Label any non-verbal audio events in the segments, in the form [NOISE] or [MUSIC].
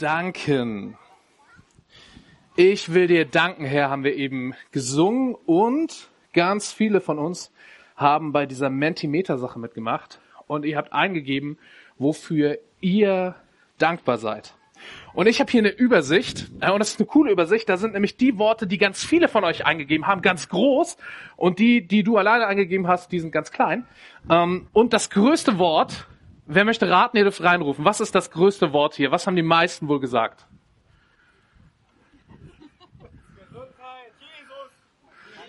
danken. Ich will dir danken, Herr, haben wir eben gesungen und ganz viele von uns haben bei dieser Mentimeter-Sache mitgemacht und ihr habt eingegeben, wofür ihr dankbar seid. Und ich habe hier eine Übersicht, äh, und das ist eine coole Übersicht, da sind nämlich die Worte, die ganz viele von euch eingegeben haben, ganz groß, und die, die du alleine eingegeben hast, die sind ganz klein. Ähm, und das größte Wort, wer möchte raten, ihr dürft reinrufen, was ist das größte Wort hier? Was haben die meisten wohl gesagt?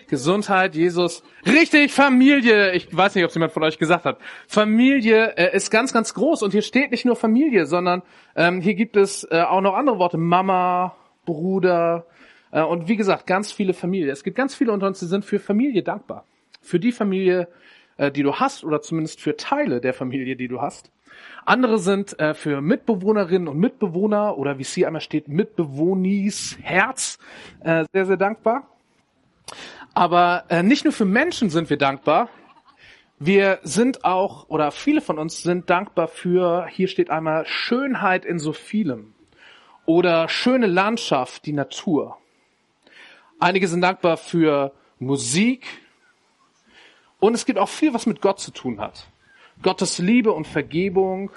Gesundheit, Jesus. Richtig, Familie. Ich weiß nicht, ob es jemand von euch gesagt hat. Familie äh, ist ganz, ganz groß und hier steht nicht nur Familie, sondern ähm, hier gibt es äh, auch noch andere Worte. Mama, Bruder äh, und wie gesagt, ganz viele Familie. Es gibt ganz viele unter uns, die sind für Familie dankbar. Für die Familie, die du hast oder zumindest für Teile der Familie, die du hast. Andere sind äh, für Mitbewohnerinnen und Mitbewohner oder wie es hier einmal steht, Mitbewohnis Herz äh, sehr, sehr dankbar. Aber äh, nicht nur für Menschen sind wir dankbar, wir sind auch, oder viele von uns sind dankbar für, hier steht einmal Schönheit in so vielem oder schöne Landschaft, die Natur. Einige sind dankbar für Musik und es gibt auch viel, was mit Gott zu tun hat. Gottes Liebe und Vergebung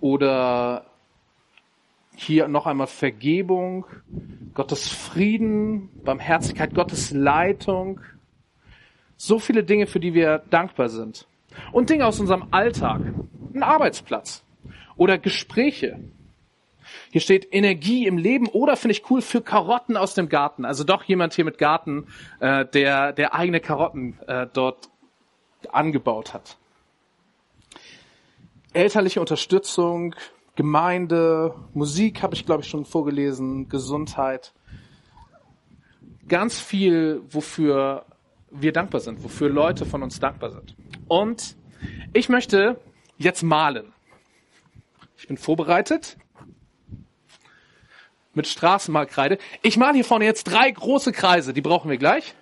oder hier noch einmal Vergebung, Gottes Frieden, Barmherzigkeit, Gottes Leitung. So viele Dinge, für die wir dankbar sind. Und Dinge aus unserem Alltag. Ein Arbeitsplatz. Oder Gespräche. Hier steht Energie im Leben oder finde ich cool für Karotten aus dem Garten. Also doch jemand hier mit Garten, äh, der, der eigene Karotten äh, dort angebaut hat. Elterliche Unterstützung, Gemeinde, Musik habe ich, glaube ich, schon vorgelesen, Gesundheit. Ganz viel, wofür wir dankbar sind, wofür Leute von uns dankbar sind. Und ich möchte jetzt malen. Ich bin vorbereitet mit Straßenmalkreide. Ich male hier vorne jetzt drei große Kreise, die brauchen wir gleich.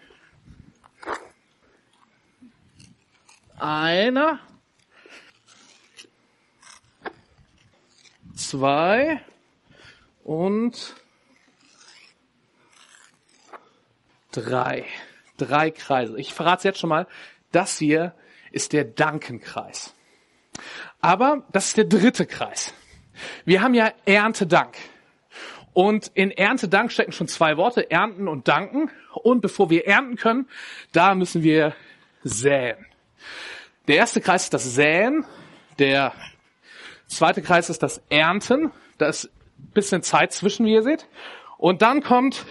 Einer, zwei und drei. Drei Kreise. Ich verrate es jetzt schon mal. Das hier ist der Dankenkreis. Aber das ist der dritte Kreis. Wir haben ja Erntedank. Und in Erntedank stecken schon zwei Worte, ernten und danken. Und bevor wir ernten können, da müssen wir säen. Der erste Kreis ist das Säen. Der zweite Kreis ist das Ernten. Da ist ein bisschen Zeit zwischen, wie ihr seht. Und dann kommt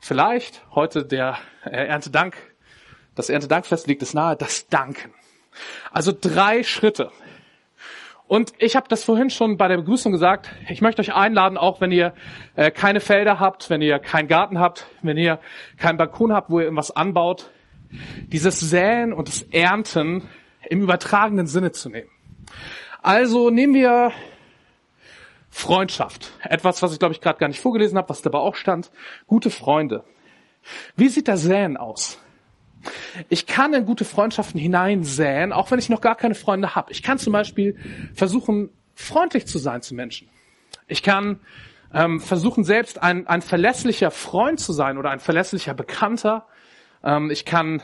vielleicht heute der Erntedank, das Erntedankfest liegt es nahe, das Danken. Also drei Schritte. Und ich habe das vorhin schon bei der Begrüßung gesagt, ich möchte euch einladen, auch wenn ihr äh, keine Felder habt, wenn ihr keinen Garten habt, wenn ihr keinen Balkon habt, wo ihr irgendwas anbaut, dieses Säen und das Ernten im übertragenen Sinne zu nehmen. Also nehmen wir Freundschaft. Etwas, was ich glaube ich gerade gar nicht vorgelesen habe, was dabei auch stand. Gute Freunde. Wie sieht das Säen aus? Ich kann in gute Freundschaften hineinsäen, auch wenn ich noch gar keine Freunde habe. Ich kann zum Beispiel versuchen, freundlich zu sein zu Menschen. Ich kann ähm, versuchen, selbst ein, ein verlässlicher Freund zu sein oder ein verlässlicher Bekannter. Ähm, ich kann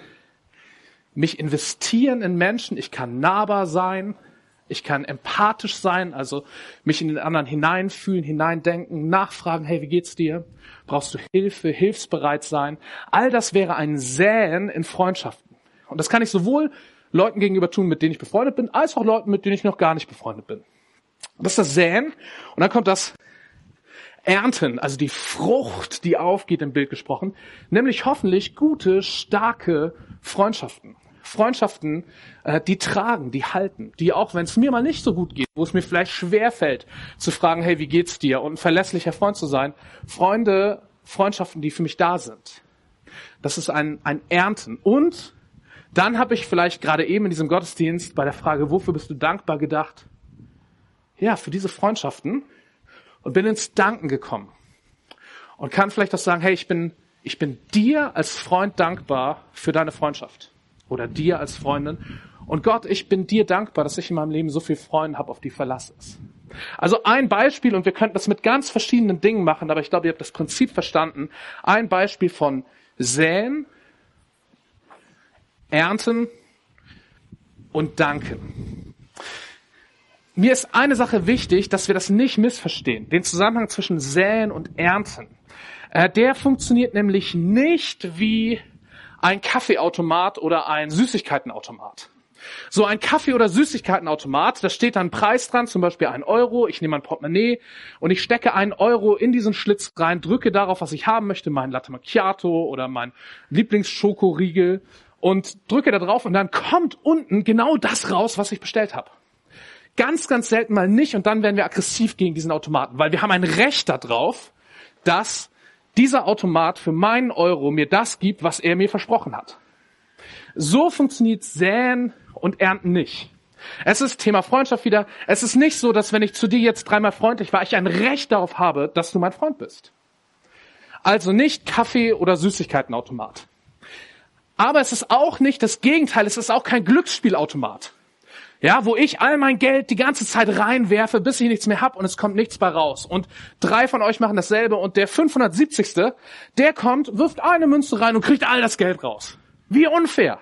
mich investieren in Menschen. Ich kann nahbar sein. Ich kann empathisch sein, also mich in den anderen hineinfühlen, hineindenken, nachfragen, hey, wie geht's dir? Brauchst du Hilfe, hilfsbereit sein? All das wäre ein Säen in Freundschaften. Und das kann ich sowohl Leuten gegenüber tun, mit denen ich befreundet bin, als auch Leuten, mit denen ich noch gar nicht befreundet bin. Das ist das Säen. Und dann kommt das Ernten, also die Frucht, die aufgeht im Bild gesprochen, nämlich hoffentlich gute, starke Freundschaften. Freundschaften, äh, die tragen, die halten, die auch, wenn es mir mal nicht so gut geht, wo es mir vielleicht schwer fällt, zu fragen, hey, wie geht's dir? Und ein verlässlicher Freund zu sein. Freunde, Freundschaften, die für mich da sind. Das ist ein, ein Ernten. Und dann habe ich vielleicht gerade eben in diesem Gottesdienst bei der Frage, wofür bist du dankbar gedacht? Ja, für diese Freundschaften und bin ins Danken gekommen. Und kann vielleicht auch sagen, hey, ich bin, ich bin dir als Freund dankbar für deine Freundschaft oder dir als Freundin. Und Gott, ich bin dir dankbar, dass ich in meinem Leben so viele Freunde habe, auf die Verlass ist. Also ein Beispiel, und wir könnten das mit ganz verschiedenen Dingen machen, aber ich glaube, ihr habt das Prinzip verstanden. Ein Beispiel von Säen, Ernten und Danken. Mir ist eine Sache wichtig, dass wir das nicht missverstehen. Den Zusammenhang zwischen Säen und Ernten. Äh, der funktioniert nämlich nicht wie ein Kaffeeautomat oder ein Süßigkeitenautomat. So ein Kaffee- oder Süßigkeitenautomat, da steht dann Preis dran, zum Beispiel ein Euro. Ich nehme ein Portemonnaie und ich stecke einen Euro in diesen Schlitz rein, drücke darauf, was ich haben möchte, mein Latte Macchiato oder mein Lieblingsschokoriegel und drücke da drauf und dann kommt unten genau das raus, was ich bestellt habe. Ganz, ganz selten mal nicht und dann werden wir aggressiv gegen diesen Automaten, weil wir haben ein Recht darauf, dass dieser Automat für meinen Euro mir das gibt, was er mir versprochen hat. So funktioniert Säen und Ernten nicht. Es ist Thema Freundschaft wieder. Es ist nicht so, dass wenn ich zu dir jetzt dreimal freundlich war, ich ein Recht darauf habe, dass du mein Freund bist. Also nicht Kaffee oder Süßigkeitenautomat. Aber es ist auch nicht das Gegenteil. Es ist auch kein Glücksspielautomat. Ja, wo ich all mein Geld die ganze Zeit reinwerfe, bis ich nichts mehr hab und es kommt nichts bei raus. Und drei von euch machen dasselbe und der 570. der kommt, wirft eine Münze rein und kriegt all das Geld raus. Wie unfair.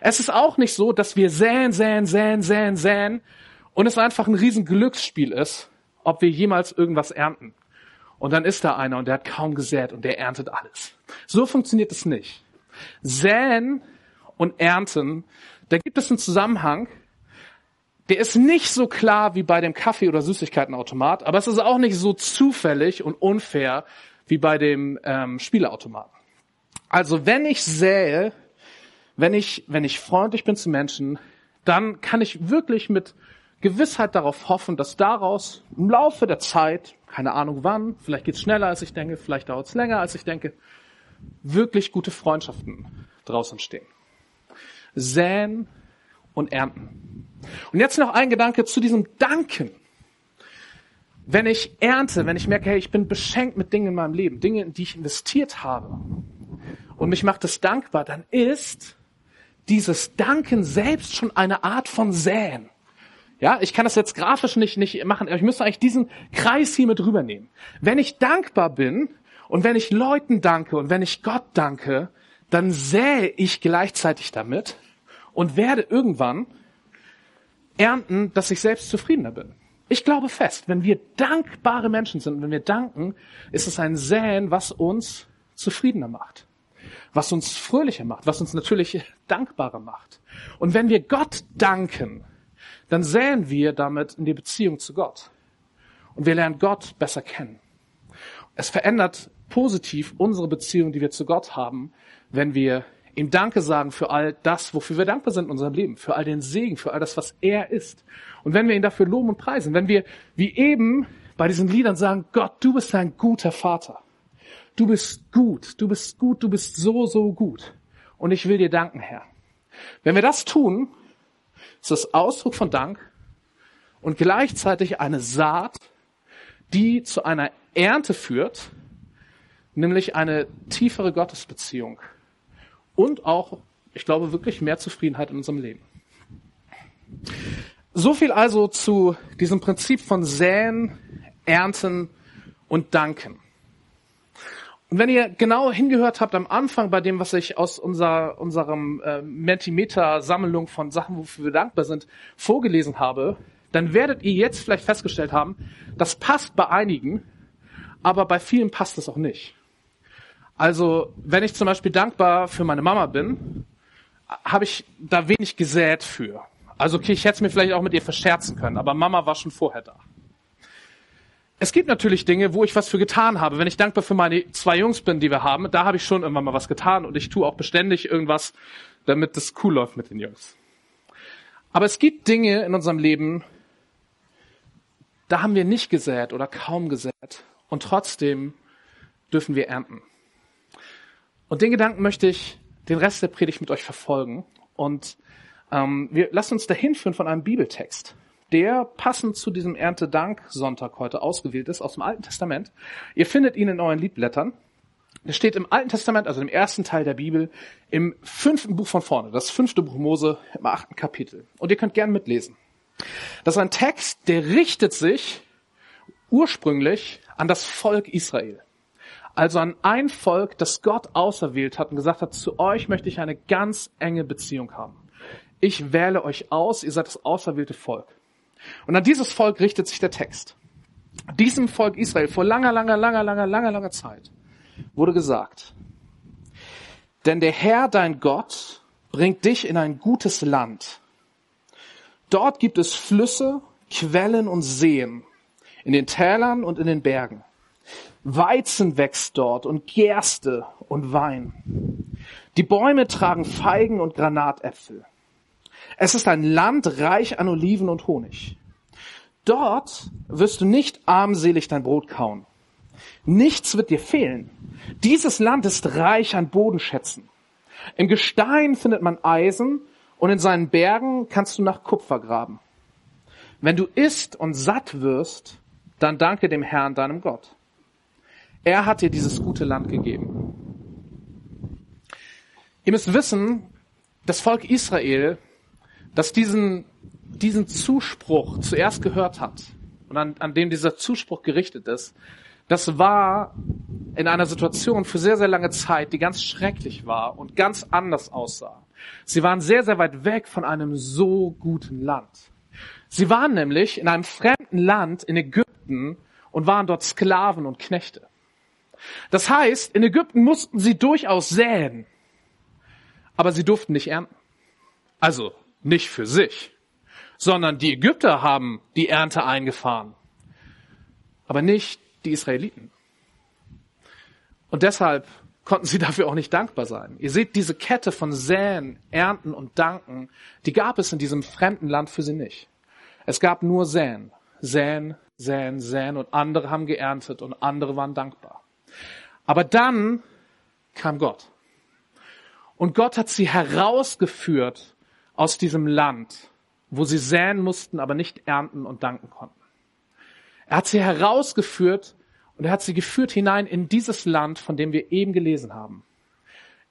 Es ist auch nicht so, dass wir säen, säen, säen, säen, säen und es einfach ein riesen Glücksspiel ist, ob wir jemals irgendwas ernten. Und dann ist da einer und der hat kaum gesät und der erntet alles. So funktioniert es nicht. Säen und Ernten, da gibt es einen Zusammenhang, der ist nicht so klar wie bei dem Kaffee- oder Süßigkeitenautomat, aber es ist auch nicht so zufällig und unfair wie bei dem ähm, Spieleautomaten. Also wenn ich sähe, wenn ich, wenn ich freundlich bin zu Menschen, dann kann ich wirklich mit Gewissheit darauf hoffen, dass daraus im Laufe der Zeit, keine Ahnung wann, vielleicht geht's schneller als ich denke, vielleicht dauert's länger als ich denke, wirklich gute Freundschaften draußen entstehen. Säen und ernten. Und jetzt noch ein Gedanke zu diesem Danken. Wenn ich ernte, wenn ich merke, hey, ich bin beschenkt mit Dingen in meinem Leben, Dinge, in die ich investiert habe, und mich macht es dankbar, dann ist dieses Danken selbst schon eine Art von Säen. Ja, ich kann das jetzt grafisch nicht, nicht machen, aber ich müsste eigentlich diesen Kreis hier mit rübernehmen. Wenn ich dankbar bin und wenn ich Leuten danke und wenn ich Gott danke, dann sähe ich gleichzeitig damit und werde irgendwann ernten, dass ich selbst zufriedener bin. Ich glaube fest, wenn wir dankbare Menschen sind, wenn wir danken, ist es ein Säen, was uns zufriedener macht, was uns fröhlicher macht, was uns natürlich [LAUGHS] dankbarer macht. Und wenn wir Gott danken, dann säen wir damit in die Beziehung zu Gott. Und wir lernen Gott besser kennen. Es verändert positiv unsere Beziehung, die wir zu Gott haben, wenn wir ihm Danke sagen für all das, wofür wir dankbar sind in unserem Leben, für all den Segen, für all das, was er ist. Und wenn wir ihn dafür loben und preisen, wenn wir wie eben bei diesen Liedern sagen, Gott, du bist ein guter Vater. Du bist gut, du bist gut, du bist so, so gut. Und ich will dir danken, Herr. Wenn wir das tun, ist das Ausdruck von Dank und gleichzeitig eine Saat, die zu einer Ernte führt, nämlich eine tiefere Gottesbeziehung und auch, ich glaube, wirklich mehr Zufriedenheit in unserem Leben. So viel also zu diesem Prinzip von Säen, Ernten und Danken. Und wenn ihr genau hingehört habt am Anfang bei dem, was ich aus unserer, unserem äh, Mentimeter-Sammlung von Sachen, wofür wir dankbar sind, vorgelesen habe, dann werdet ihr jetzt vielleicht festgestellt haben, das passt bei einigen, aber bei vielen passt es auch nicht. Also, wenn ich zum Beispiel dankbar für meine Mama bin, habe ich da wenig gesät für. Also, okay, ich hätte es mir vielleicht auch mit ihr verscherzen können, aber Mama war schon vorher da. Es gibt natürlich Dinge, wo ich was für getan habe. Wenn ich dankbar für meine zwei Jungs bin, die wir haben, da habe ich schon irgendwann mal was getan und ich tue auch beständig irgendwas, damit das cool läuft mit den Jungs. Aber es gibt Dinge in unserem Leben, da haben wir nicht gesät oder kaum gesät und trotzdem dürfen wir ernten. Und den Gedanken möchte ich den Rest der Predigt mit euch verfolgen. Und ähm, wir lassen uns dahin führen von einem Bibeltext, der passend zu diesem Erntedank-Sonntag heute ausgewählt ist aus dem Alten Testament. Ihr findet ihn in euren Liebblättern. Er steht im Alten Testament, also im ersten Teil der Bibel, im fünften Buch von vorne, das fünfte Buch Mose im achten Kapitel. Und ihr könnt gern mitlesen. Das ist ein Text, der richtet sich ursprünglich an das Volk Israel. Also an ein Volk, das Gott auserwählt hat und gesagt hat, zu euch möchte ich eine ganz enge Beziehung haben. Ich wähle euch aus, ihr seid das auserwählte Volk. Und an dieses Volk richtet sich der Text. Diesem Volk Israel vor langer, langer, langer, langer, langer, langer Zeit wurde gesagt, denn der Herr, dein Gott, bringt dich in ein gutes Land. Dort gibt es Flüsse, Quellen und Seen, in den Tälern und in den Bergen. Weizen wächst dort und Gerste und Wein. Die Bäume tragen Feigen und Granatäpfel. Es ist ein Land reich an Oliven und Honig. Dort wirst du nicht armselig dein Brot kauen. Nichts wird dir fehlen. Dieses Land ist reich an Bodenschätzen. Im Gestein findet man Eisen und in seinen Bergen kannst du nach Kupfer graben. Wenn du isst und satt wirst, dann danke dem Herrn, deinem Gott. Er hat dir dieses gute Land gegeben. Ihr müsst wissen, das Volk Israel, das diesen, diesen Zuspruch zuerst gehört hat und an, an dem dieser Zuspruch gerichtet ist, das war in einer Situation für sehr, sehr lange Zeit, die ganz schrecklich war und ganz anders aussah. Sie waren sehr, sehr weit weg von einem so guten Land. Sie waren nämlich in einem fremden Land in Ägypten und waren dort Sklaven und Knechte. Das heißt, in Ägypten mussten sie durchaus säen, aber sie durften nicht ernten. Also nicht für sich, sondern die Ägypter haben die Ernte eingefahren, aber nicht die Israeliten. Und deshalb konnten sie [LAUGHS] dafür auch nicht dankbar sein. Ihr seht, diese Kette von Säen, Ernten und Danken, die gab es in diesem fremden Land für sie nicht. Es gab nur Säen, Säen, Säen, Säen und andere haben geerntet und andere waren dankbar. Aber dann kam Gott. Und Gott hat sie herausgeführt aus diesem Land, wo sie säen mussten, aber nicht ernten und danken konnten. Er hat sie herausgeführt und er hat sie geführt hinein in dieses Land, von dem wir eben gelesen haben.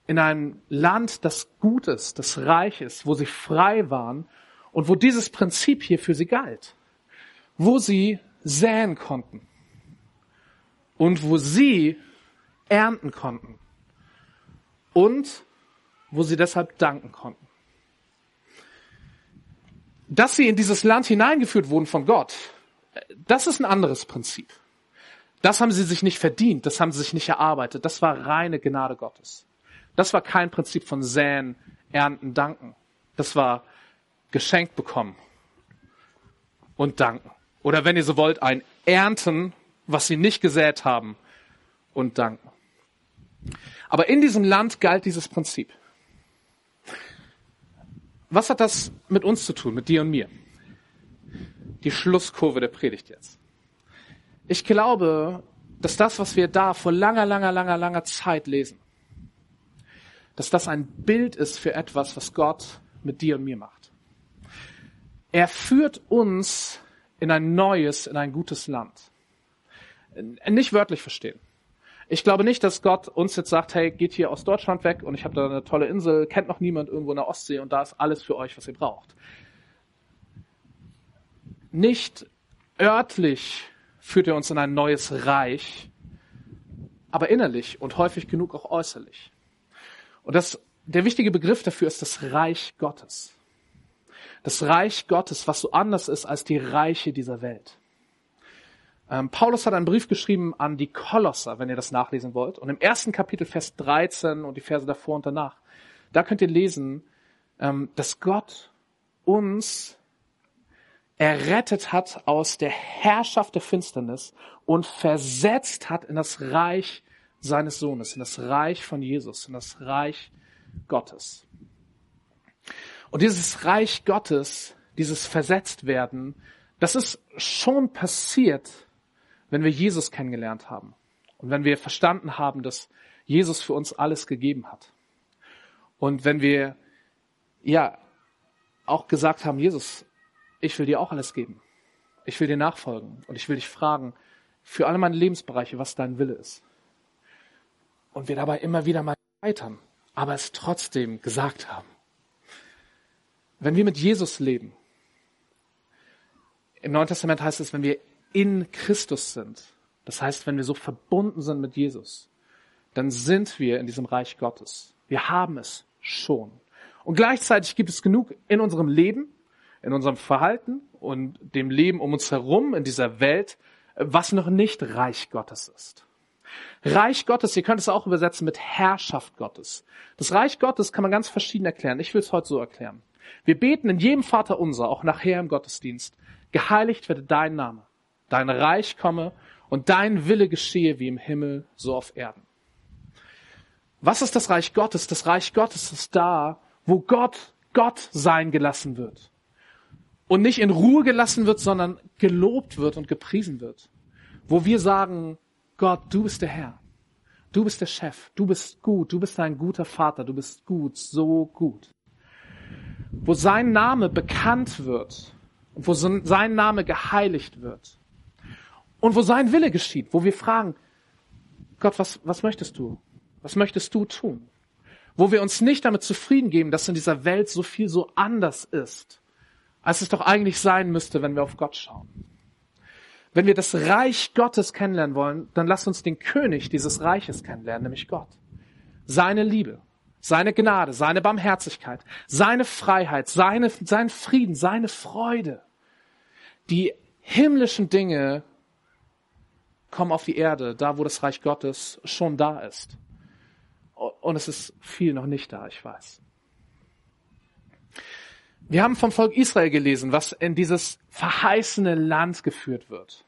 In ein Land, das gut ist, das reich ist, wo sie frei waren und wo dieses Prinzip hier für sie galt. Wo sie säen konnten. Und wo sie ernten konnten. Und wo sie deshalb danken konnten. Dass sie in dieses Land hineingeführt wurden von Gott, das ist ein anderes Prinzip. Das haben sie sich nicht verdient, das haben sie sich nicht erarbeitet. Das war reine Gnade Gottes. Das war kein Prinzip von Säen, Ernten, Danken. Das war geschenkt bekommen und danken. Oder wenn ihr so wollt, ein Ernten, was sie nicht gesät haben und danken. Aber in diesem Land galt dieses Prinzip. Was hat das mit uns zu tun, mit dir und mir? Die Schlusskurve der Predigt jetzt. Ich glaube, dass das, was wir da vor langer, langer, langer, langer Zeit lesen, dass das ein Bild ist für etwas, was Gott mit dir und mir macht. Er führt uns in ein neues, in ein gutes Land. Nicht wörtlich verstehen. Ich glaube nicht, dass Gott uns jetzt sagt, hey, geht hier aus Deutschland weg und ich habe da eine tolle Insel, kennt noch niemand irgendwo in der Ostsee und da ist alles für euch, was ihr braucht. Nicht örtlich führt er uns in ein neues Reich, aber innerlich und häufig genug auch äußerlich. Und das, der wichtige Begriff dafür ist das Reich Gottes. Das Reich Gottes, was so anders ist als die Reiche dieser Welt. Ähm, Paulus hat einen Brief geschrieben an die Kolosser, wenn ihr das nachlesen wollt. Und im ersten Kapitel, Vers 13 und die Verse davor und danach, da könnt ihr lesen, ähm, dass Gott uns errettet hat aus der Herrschaft der Finsternis und versetzt hat in das Reich seines Sohnes, in das Reich von Jesus, in das Reich Gottes. Und dieses Reich Gottes, dieses Versetztwerden, das ist schon passiert, wenn wir Jesus kennengelernt haben und wenn wir verstanden haben, dass Jesus für uns alles gegeben hat. Und wenn wir, ja, auch gesagt haben, Jesus, ich will dir auch alles geben. Ich will dir nachfolgen und ich will dich fragen für alle meine Lebensbereiche, was dein Wille ist. Und wir dabei immer wieder mal scheitern, aber es trotzdem gesagt haben. Wenn wir mit Jesus leben, Im Neuen Testament heißt es, wenn wir in Christus sind, das heißt, wenn wir so verbunden sind mit Jesus, dann sind wir in diesem Reich Gottes. Wir haben es schon. Und gleichzeitig gibt es genug in unserem Leben, in unserem Verhalten und dem Leben um uns herum, in dieser Welt, was noch nicht Reich Gottes ist. Reich Gottes, ihr könnt es auch übersetzen mit Herrschaft Gottes. Das Reich Gottes kann man ganz verschieden erklären. Ich will es heute so erklären. Wir beten in jedem Vater unser, auch nachher im Gottesdienst, geheiligt werde dein Name, dein Reich komme und dein Wille geschehe wie im Himmel, so auf Erden. Was ist das Reich Gottes? Das Reich Gottes ist da, wo Gott Gott sein gelassen wird. Und nicht in Ruhe gelassen wird, sondern gelobt wird und gepriesen wird. Wo wir sagen, Gott, du bist der Herr. Du bist der Chef. Du bist gut. Du bist ein guter Vater. Du bist gut. So gut. Wo sein Name bekannt wird und wo sein Name geheiligt wird. Und wo sein Wille geschieht. Wo wir fragen, Gott, was, was möchtest du? Was möchtest du tun? Wo wir uns nicht damit zufrieden geben, dass in dieser Welt so viel so anders ist, als es doch eigentlich sein müsste, wenn wir auf Gott schauen. Wenn wir das Reich Gottes kennenlernen wollen, dann lasst uns den König dieses Reiches kennenlernen, nämlich Gott. Seine Liebe, seine Gnade, seine Barmherzigkeit, seine Freiheit, seine, sein Frieden, seine Freude. Die himmlischen Dinge kommen auf die Erde, da wo das Reich Gottes schon da ist. Und es ist viel noch nicht da, ich weiß. Wir haben vom Volk Israel gelesen, was in dieses verheißene Land geführt wird.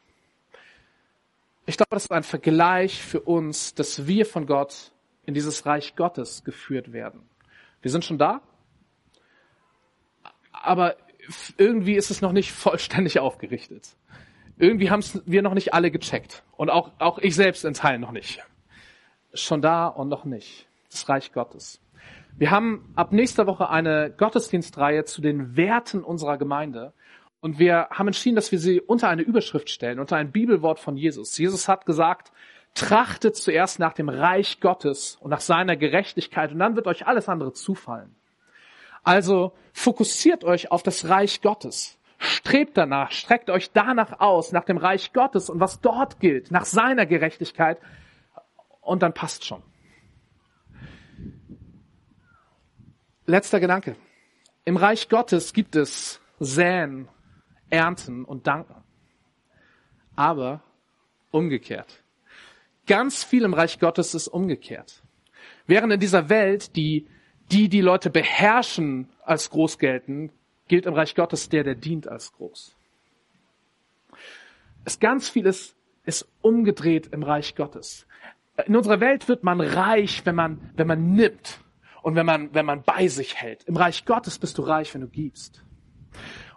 Ich glaube, das ist ein Vergleich für uns, dass wir von Gott in dieses Reich Gottes geführt werden. Wir sind schon da, aber irgendwie ist es noch nicht vollständig aufgerichtet. Irgendwie haben es wir noch nicht alle gecheckt. Und auch, auch ich selbst in Teilen noch nicht. Schon da und noch nicht. Das Reich Gottes. Wir haben ab nächster Woche eine Gottesdienstreihe zu den Werten unserer Gemeinde. Und wir haben entschieden, dass wir sie unter eine Überschrift stellen, unter ein Bibelwort von Jesus. Jesus hat gesagt, trachtet zuerst nach dem Reich Gottes und nach seiner Gerechtigkeit und dann wird euch alles andere zufallen. Also fokussiert euch auf das Reich Gottes. Strebt danach, streckt euch danach aus, nach dem Reich Gottes und was dort gilt, nach seiner Gerechtigkeit und dann passt schon. Letzter Gedanke. Im Reich Gottes gibt es Säen ernten und danken. Aber umgekehrt. Ganz viel im Reich Gottes ist umgekehrt. Während in dieser Welt die, die die Leute beherrschen als groß gelten, gilt im Reich Gottes der, der dient als groß. Es ganz vieles ist umgedreht im Reich Gottes. In unserer Welt wird man reich, wenn man, wenn man nimmt und wenn man, wenn man bei sich hält. Im Reich Gottes bist du reich, wenn du gibst.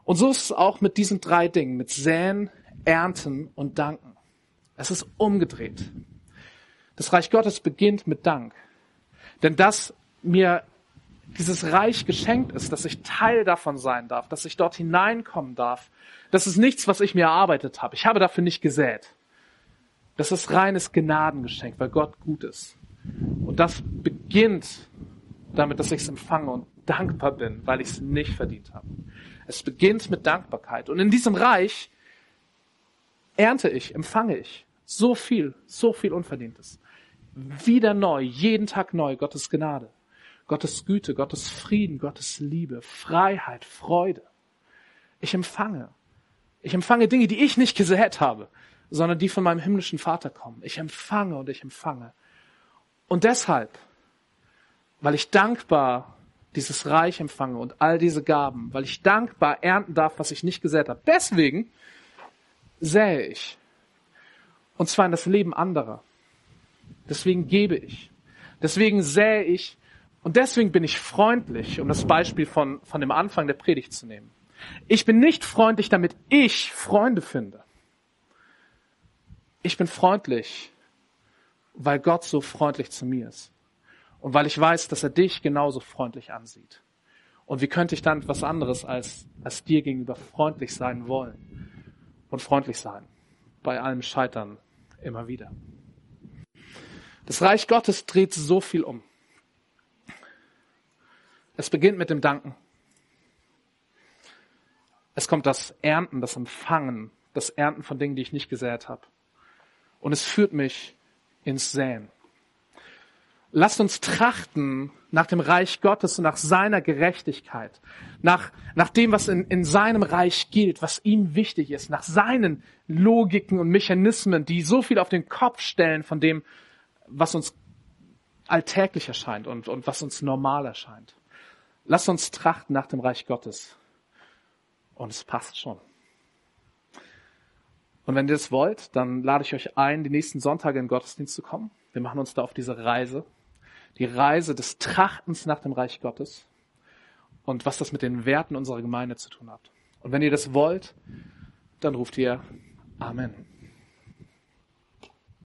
Und so ist es auch mit diesen drei Dingen, mit Säen, Ernten und Danken. Es ist umgedreht. Das Reich Gottes beginnt mit Dank. Denn dass mir dieses Reich geschenkt ist, dass ich Teil davon sein darf, dass ich dort hineinkommen darf, das ist nichts, was ich mir erarbeitet habe. Ich habe dafür nicht gesät. Das ist reines Gnadengeschenk, weil Gott gut ist. Und das beginnt damit, dass ich es empfange und dankbar bin, weil ich es nicht verdient habe. Es beginnt mit Dankbarkeit. Und in diesem Reich ernte ich, empfange ich so viel, so viel Unverdientes. Wieder neu, jeden Tag neu, Gottes Gnade, Gottes Güte, Gottes Frieden, Gottes Liebe, Freiheit, Freude. Ich empfange. Ich empfange Dinge, die ich nicht gesät habe, sondern die von meinem himmlischen Vater kommen. Ich empfange und ich empfange. Und deshalb, weil ich dankbar dieses Reich empfange und all diese Gaben, weil ich dankbar ernten darf, was ich nicht gesät habe. Deswegen sähe ich. Und zwar in das Leben anderer. Deswegen gebe ich. Deswegen sähe ich. Und deswegen bin ich freundlich, um das Beispiel von, von dem Anfang der Predigt zu nehmen. Ich bin nicht freundlich, damit ich Freunde finde. Ich bin freundlich, weil Gott so freundlich zu mir ist. Und weil ich weiß, dass er dich genauso freundlich ansieht. Und wie könnte ich dann etwas anderes als, als dir gegenüber freundlich sein wollen? Und freundlich sein. Bei allem Scheitern immer wieder. Das Reich Gottes dreht so viel um. Es beginnt mit dem Danken. Es kommt das Ernten, das Empfangen, das Ernten von Dingen, die ich nicht gesät habe. Und es führt mich ins Säen. Lasst uns trachten nach dem Reich Gottes und nach seiner Gerechtigkeit, nach, nach dem, was in, in seinem Reich gilt, was ihm wichtig ist, nach seinen Logiken und Mechanismen, die so viel auf den Kopf stellen von dem, was uns alltäglich erscheint und, und was uns normal erscheint. Lasst uns trachten nach dem Reich Gottes. Und es passt schon. Und wenn ihr das wollt, dann lade ich euch ein, die nächsten Sonntage in den Gottesdienst zu kommen. Wir machen uns da auf diese Reise die Reise des Trachtens nach dem Reich Gottes und was das mit den Werten unserer Gemeinde zu tun hat. Und wenn ihr das wollt, dann ruft ihr Amen.